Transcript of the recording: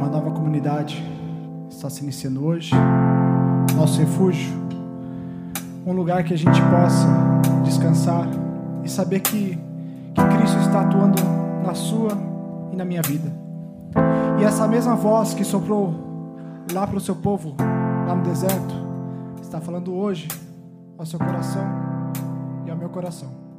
Uma nova comunidade está se iniciando hoje, nosso refúgio, um lugar que a gente possa descansar e saber que, que Cristo está atuando na sua e na minha vida. E essa mesma voz que soprou lá para o seu povo, lá no deserto, está falando hoje ao seu coração e ao meu coração.